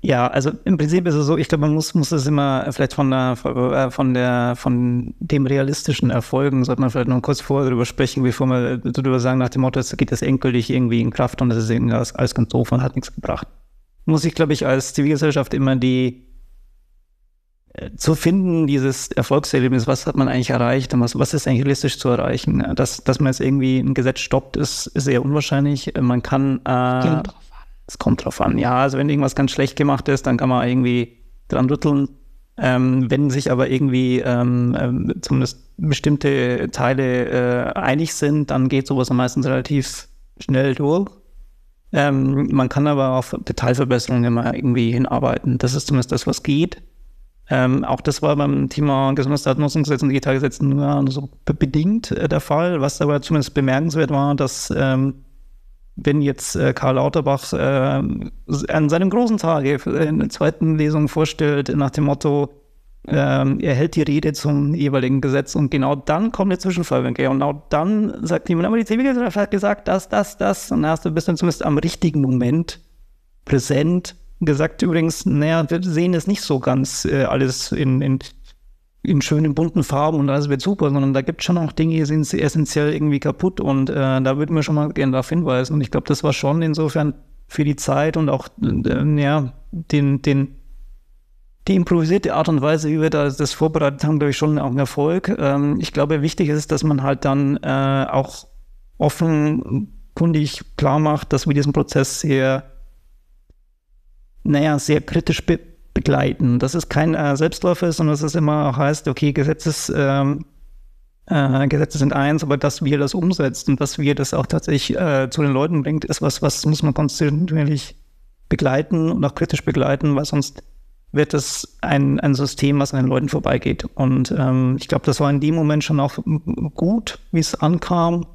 Ja, also im Prinzip ist es so, ich glaube, man muss, muss es immer vielleicht von der, äh, von der, von dem realistischen Erfolgen, sollte man vielleicht noch kurz vorher darüber sprechen, bevor wir darüber sagen, nach dem Motto, jetzt geht das endgültig irgendwie in Kraft und das ist irgendwie alles, alles ganz doof und hat nichts gebracht. Muss ich, glaube ich, als Zivilgesellschaft immer die, äh, zu finden, dieses Erfolgserlebnis, was hat man eigentlich erreicht und was, was ist eigentlich realistisch zu erreichen? Dass, dass man jetzt irgendwie ein Gesetz stoppt, ist, ist sehr unwahrscheinlich. Man kann, äh, es kommt drauf an. Ja, also wenn irgendwas ganz schlecht gemacht ist, dann kann man irgendwie dran rütteln. Ähm, wenn sich aber irgendwie ähm, ähm, zumindest bestimmte Teile äh, einig sind, dann geht sowas meistens relativ schnell durch. Ähm, man kann aber auf Detailverbesserungen immer irgendwie hinarbeiten. Das ist zumindest das, was geht. Ähm, auch das war beim Thema Gesundheitsdatennutzungsgesetz und Digitalgesetz nur so bedingt äh, der Fall. Was aber zumindest bemerkenswert war, dass ähm, wenn jetzt äh, Karl Lauterbach äh, an seinem großen Tage in der zweiten Lesung vorstellt, nach dem Motto, ähm, er hält die Rede zum jeweiligen Gesetz und genau dann kommt der Zwischenfall. Und genau dann sagt jemand, aber die Zivilgesellschaft hat gesagt, das, das, das. Und dann hast du bist dann zumindest am richtigen Moment präsent gesagt übrigens, naja, wir sehen es nicht so ganz äh, alles in, in, in schönen bunten Farben und alles wird super, sondern da gibt es schon auch Dinge, die sind essentiell irgendwie kaputt und äh, da würden wir schon mal gerne darauf hinweisen. Und ich glaube, das war schon insofern für die Zeit und auch äh, ja, den, den, die improvisierte Art und Weise, wie wir das, das vorbereitet haben, glaube ich, schon auch ein Erfolg. Ähm, ich glaube, wichtig ist, dass man halt dann äh, auch offenkundig klar macht, dass wir diesen Prozess sehr naja, sehr kritisch be begleiten. Das ist kein äh, Selbstläufer, sondern dass es immer auch heißt, okay, Gesetzes, ähm, äh, Gesetze sind eins, aber dass wir das umsetzen und dass wir das auch tatsächlich äh, zu den Leuten bringt, ist was, was muss man kontinuierlich begleiten und auch kritisch begleiten, weil sonst wird es ein, ein System, was an den Leuten vorbeigeht. Und ähm, ich glaube, das war in dem Moment schon auch gut, wie es ankam.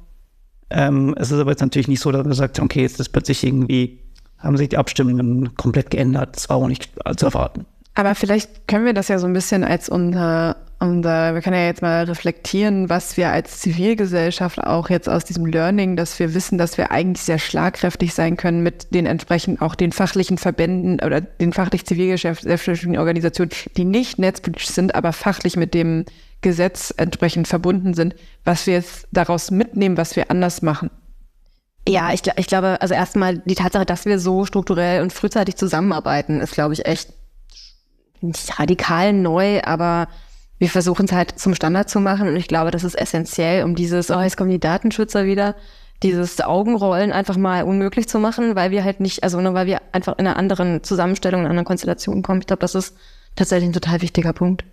Ähm, es ist aber jetzt natürlich nicht so, dass man sagt, okay, jetzt ist plötzlich irgendwie haben sich die Abstimmungen komplett geändert. Das war auch nicht zu erwarten. Aber vielleicht können wir das ja so ein bisschen als unser, unser, wir können ja jetzt mal reflektieren, was wir als Zivilgesellschaft auch jetzt aus diesem Learning, dass wir wissen, dass wir eigentlich sehr schlagkräftig sein können mit den entsprechend auch den fachlichen Verbänden oder den fachlich zivilgesellschaftlichen Organisationen, die nicht netzpolitisch sind, aber fachlich mit dem Gesetz entsprechend verbunden sind, was wir jetzt daraus mitnehmen, was wir anders machen. Ja, ich, ich glaube, also erstmal die Tatsache, dass wir so strukturell und frühzeitig zusammenarbeiten, ist, glaube ich, echt nicht radikal neu, aber wir versuchen es halt zum Standard zu machen und ich glaube, das ist essentiell, um dieses, oh, jetzt kommen die Datenschützer wieder, dieses Augenrollen einfach mal unmöglich zu machen, weil wir halt nicht, also nur weil wir einfach in einer anderen Zusammenstellung, in einer anderen Konstellation kommen. Ich glaube, das ist tatsächlich ein total wichtiger Punkt.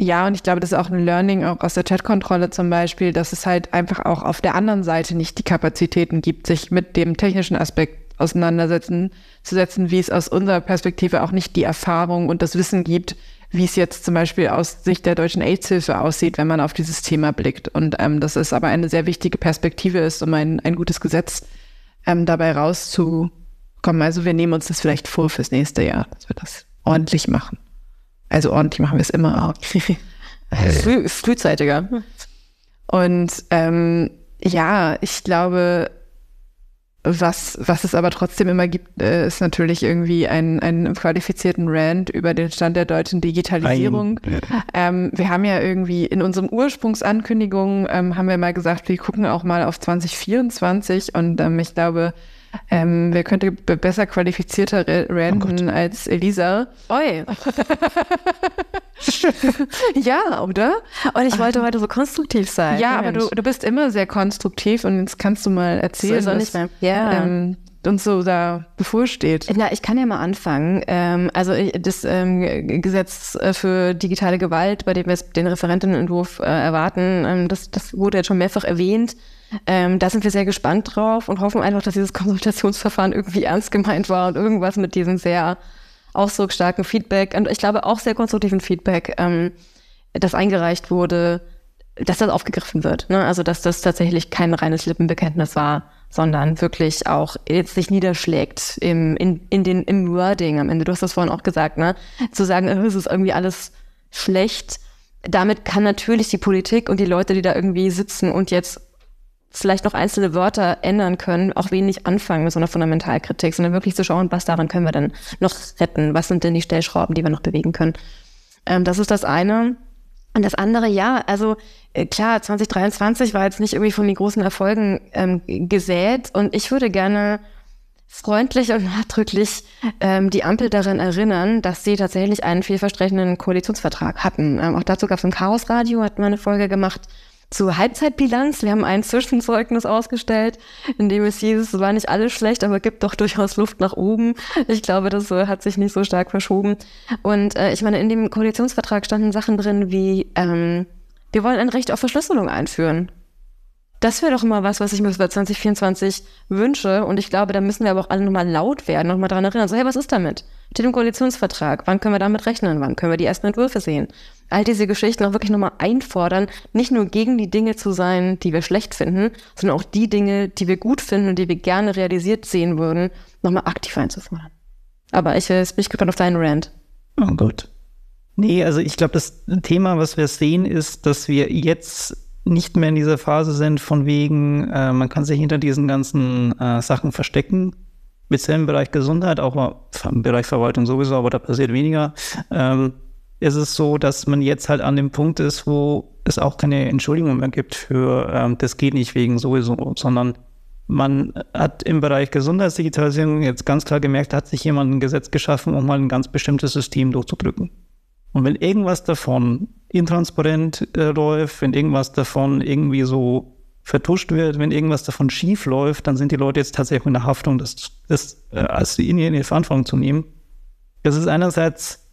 Ja, und ich glaube, das ist auch ein Learning auch aus der Chatkontrolle zum Beispiel, dass es halt einfach auch auf der anderen Seite nicht die Kapazitäten gibt, sich mit dem technischen Aspekt auseinandersetzen zu setzen, wie es aus unserer Perspektive auch nicht die Erfahrung und das Wissen gibt, wie es jetzt zum Beispiel aus Sicht der deutschen AIDS-Hilfe aussieht, wenn man auf dieses Thema blickt. Und ähm, dass es aber eine sehr wichtige Perspektive ist, um ein, ein gutes Gesetz ähm, dabei rauszukommen. Also wir nehmen uns das vielleicht vor fürs nächste Jahr, dass wir das ordentlich machen. Also ordentlich machen wir es immer auch. Früh, frühzeitiger. Und ähm, ja, ich glaube, was, was es aber trotzdem immer gibt, äh, ist natürlich irgendwie einen, einen qualifizierten Rant über den Stand der deutschen Digitalisierung. Ähm, wir haben ja irgendwie in unserem Ursprungsankündigung ähm, haben wir mal gesagt, wir gucken auch mal auf 2024 und ähm, ich glaube, ähm, wer könnte besser qualifizierter ranten oh als Elisa? Oi. ja, oder? Und ich wollte heute so konstruktiv sein. Ja, aber du, du bist immer sehr konstruktiv und jetzt kannst du mal erzählen, so was ja. ähm, uns so da bevorsteht. Na, ich kann ja mal anfangen. Ähm, also das ähm, Gesetz äh, für digitale Gewalt, bei dem wir den Referentinnenentwurf äh, erwarten, ähm, das, das wurde jetzt schon mehrfach erwähnt. Ähm, da sind wir sehr gespannt drauf und hoffen einfach, dass dieses Konsultationsverfahren irgendwie ernst gemeint war und irgendwas mit diesem sehr ausdrucksstarken Feedback und ich glaube auch sehr konstruktiven Feedback, ähm, das eingereicht wurde, dass das aufgegriffen wird. Ne? Also dass das tatsächlich kein reines Lippenbekenntnis war, sondern wirklich auch jetzt sich niederschlägt im, in, in den, im Wording am Ende. Du hast das vorhin auch gesagt, ne? Zu sagen, es ist irgendwie alles schlecht. Damit kann natürlich die Politik und die Leute, die da irgendwie sitzen und jetzt vielleicht noch einzelne Wörter ändern können, auch wenig anfangen mit so einer Fundamentalkritik, sondern wirklich zu schauen, was daran können wir denn noch retten? Was sind denn die Stellschrauben, die wir noch bewegen können? Ähm, das ist das eine. Und das andere, ja, also äh, klar, 2023 war jetzt nicht irgendwie von den großen Erfolgen ähm, gesät und ich würde gerne freundlich und nachdrücklich ähm, die Ampel daran erinnern, dass sie tatsächlich einen vielversprechenden Koalitionsvertrag hatten. Ähm, auch dazu gab es im Chaos Radio, hat man eine Folge gemacht, zur Halbzeitbilanz. Wir haben ein Zwischenzeugnis ausgestellt, in dem es hieß, es war nicht alles schlecht, aber gibt doch durchaus Luft nach oben. Ich glaube, das äh, hat sich nicht so stark verschoben. Und äh, ich meine, in dem Koalitionsvertrag standen Sachen drin wie, ähm, wir wollen ein Recht auf Verschlüsselung einführen. Das wäre doch immer was, was ich mir für 2024 wünsche. Und ich glaube, da müssen wir aber auch alle nochmal laut werden und mal daran erinnern. So, hey, was ist damit? Steht im Koalitionsvertrag. Wann können wir damit rechnen? Wann können wir die ersten Entwürfe sehen? All diese Geschichten auch wirklich nochmal einfordern, nicht nur gegen die Dinge zu sein, die wir schlecht finden, sondern auch die Dinge, die wir gut finden und die wir gerne realisiert sehen würden, nochmal aktiv einzufordern. Aber ich, ich bin gespannt auf deinen Rant. Oh Gott. Nee, also ich glaube, das Thema, was wir sehen, ist, dass wir jetzt nicht mehr in dieser Phase sind, von wegen, äh, man kann sich hinter diesen ganzen äh, Sachen verstecken. Bisher im Bereich Gesundheit, auch im Bereich Verwaltung sowieso, aber da passiert weniger. Ähm, ist es so, dass man jetzt halt an dem Punkt ist, wo es auch keine Entschuldigung mehr gibt für, ähm, das geht nicht wegen sowieso, sondern man hat im Bereich Gesundheitsdigitalisierung jetzt ganz klar gemerkt, hat sich jemand ein Gesetz geschaffen, um mal ein ganz bestimmtes System durchzudrücken. Und wenn irgendwas davon intransparent äh, läuft, wenn irgendwas davon irgendwie so vertuscht wird, wenn irgendwas davon schief läuft, dann sind die Leute jetzt tatsächlich in der Haftung, das, das äh, als in ihre Verantwortung zu nehmen. Das ist einerseits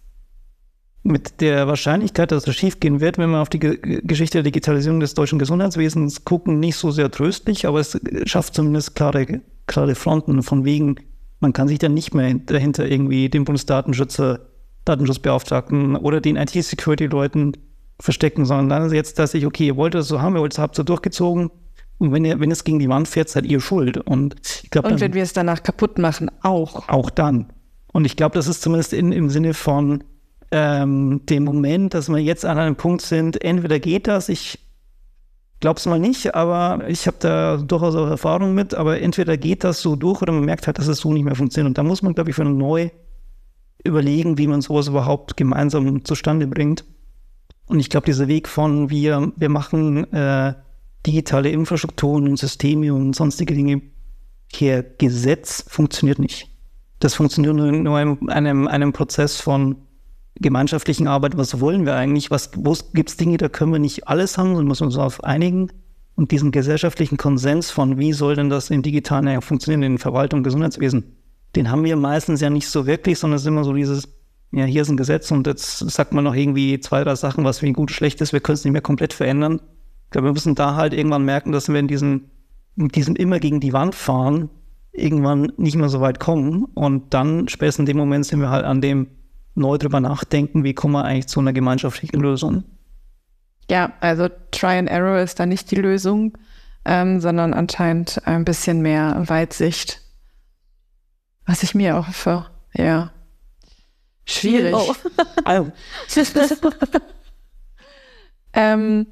mit der Wahrscheinlichkeit, dass es schief gehen wird, wenn wir auf die Ge Geschichte der Digitalisierung des deutschen Gesundheitswesens gucken, nicht so sehr tröstlich, aber es schafft zumindest klare, klare Fronten von wegen, man kann sich dann nicht mehr dahinter irgendwie den Bundesdatenschützer Datenschutzbeauftragten oder den IT-Security-Leuten verstecken, sondern dann ist jetzt, dass ich, okay, ihr wollt das so haben, ihr wollt es habt so durchgezogen. Und wenn, ihr, wenn es gegen die Wand fährt, seid ihr schuld. Und ich glaube. Und wenn wir es danach kaputt machen, auch. Auch dann. Und ich glaube, das ist zumindest in, im Sinne von ähm, dem Moment, dass wir jetzt an einem Punkt sind, entweder geht das, ich glaube es mal nicht, aber ich habe da durchaus auch Erfahrung mit, aber entweder geht das so durch oder man merkt halt, dass es so nicht mehr funktioniert. Und da muss man, glaube ich, für eine neue überlegen, wie man sowas überhaupt gemeinsam zustande bringt. Und ich glaube, dieser Weg von wir, wir machen äh, digitale Infrastrukturen und Systeme und sonstige Dinge per Gesetz funktioniert nicht. Das funktioniert nur in einem, einem, Prozess von gemeinschaftlichen Arbeit. Was wollen wir eigentlich? Was, wo gibt es Dinge, da können wir nicht alles haben, sondern müssen uns darauf einigen. Und diesen gesellschaftlichen Konsens von, wie soll denn das im digitalen funktionieren, in Verwaltung, Gesundheitswesen, den haben wir meistens ja nicht so wirklich, sondern es ist immer so dieses, ja, hier ist ein Gesetz und jetzt sagt man noch irgendwie zwei, drei Sachen, was für ihn gut, schlecht ist, wir können es nicht mehr komplett verändern. Ich glaube, wir müssen da halt irgendwann merken, dass wir in diesem, in diesem immer gegen die Wand fahren, irgendwann nicht mehr so weit kommen und dann spätestens in dem Moment sind wir halt an dem neu drüber nachdenken, wie kommen wir eigentlich zu einer gemeinschaftlichen Lösung. Ja, also Try and Error ist da nicht die Lösung, ähm, sondern anscheinend ein bisschen mehr Weitsicht was ich mir auch für, ja. Schwierig. Oh. ähm,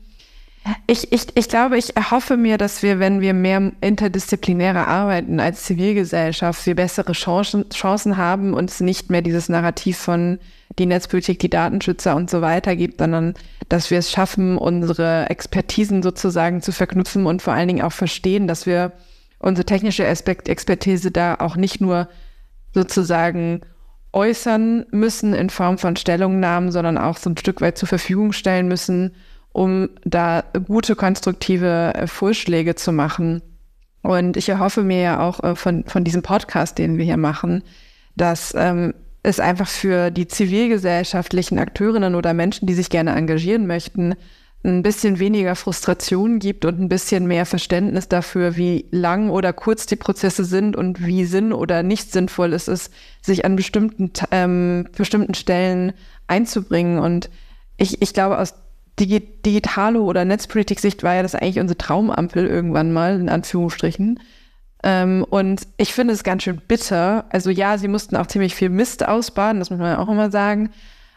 ich, ich, ich glaube, ich erhoffe mir, dass wir, wenn wir mehr interdisziplinärer arbeiten als Zivilgesellschaft, wir bessere Chancen, Chancen haben und es nicht mehr dieses Narrativ von die Netzpolitik, die Datenschützer und so weiter gibt, sondern dass wir es schaffen, unsere Expertisen sozusagen zu verknüpfen und vor allen Dingen auch verstehen, dass wir unsere technische Aspekt Expertise da auch nicht nur sozusagen äußern müssen in Form von Stellungnahmen, sondern auch so ein Stück weit zur Verfügung stellen müssen, um da gute, konstruktive äh, Vorschläge zu machen. Und ich erhoffe mir ja auch äh, von, von diesem Podcast, den wir hier machen, dass ähm, es einfach für die zivilgesellschaftlichen Akteurinnen oder Menschen, die sich gerne engagieren möchten, ein bisschen weniger Frustration gibt und ein bisschen mehr Verständnis dafür, wie lang oder kurz die Prozesse sind und wie sinn- oder nicht sinnvoll es ist, sich an bestimmten, ähm, bestimmten Stellen einzubringen. Und ich, ich glaube, aus Digi Digitalo- oder Netzpolitik-Sicht war ja das eigentlich unsere Traumampel irgendwann mal, in Anführungsstrichen. Ähm, und ich finde es ganz schön bitter. Also ja, sie mussten auch ziemlich viel Mist ausbaden, das muss man ja auch immer sagen.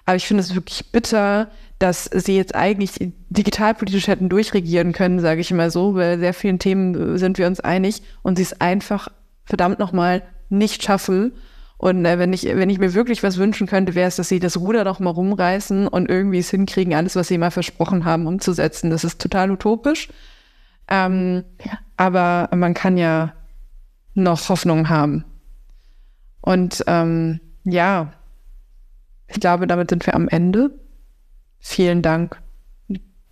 Aber ich finde es wirklich bitter, dass sie jetzt eigentlich digitalpolitisch hätten durchregieren können, sage ich immer so. Bei sehr vielen Themen sind wir uns einig und sie es einfach verdammt nochmal nicht schaffen. Und äh, wenn ich, wenn ich mir wirklich was wünschen könnte, wäre es, dass sie das Ruder doch mal rumreißen und irgendwie es hinkriegen, alles, was sie mal versprochen haben, umzusetzen. Das ist total utopisch. Ähm, aber man kann ja noch Hoffnung haben. Und ähm, ja, ich glaube, damit sind wir am Ende. Vielen Dank,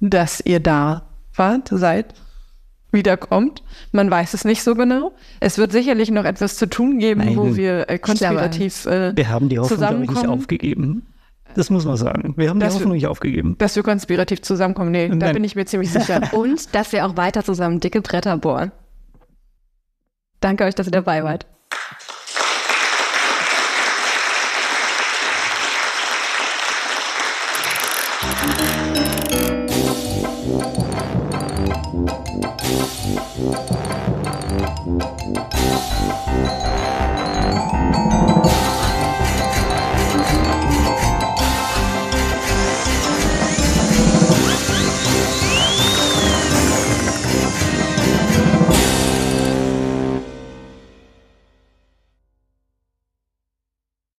dass ihr da wart, seid, wiederkommt. Man weiß es nicht so genau. Es wird sicherlich noch etwas zu tun geben, Nein, wo wir äh, konspirativ äh, Wir haben die Hoffnung nicht aufgegeben. Das muss man sagen. Wir haben Das- die Hoffnung nicht aufgegeben. Dass wir konspirativ zusammenkommen, nee, da Nein. bin ich mir ziemlich sicher. Und dass wir auch weiter zusammen dicke Bretter bohren. Danke euch, dass ihr dabei wart. Música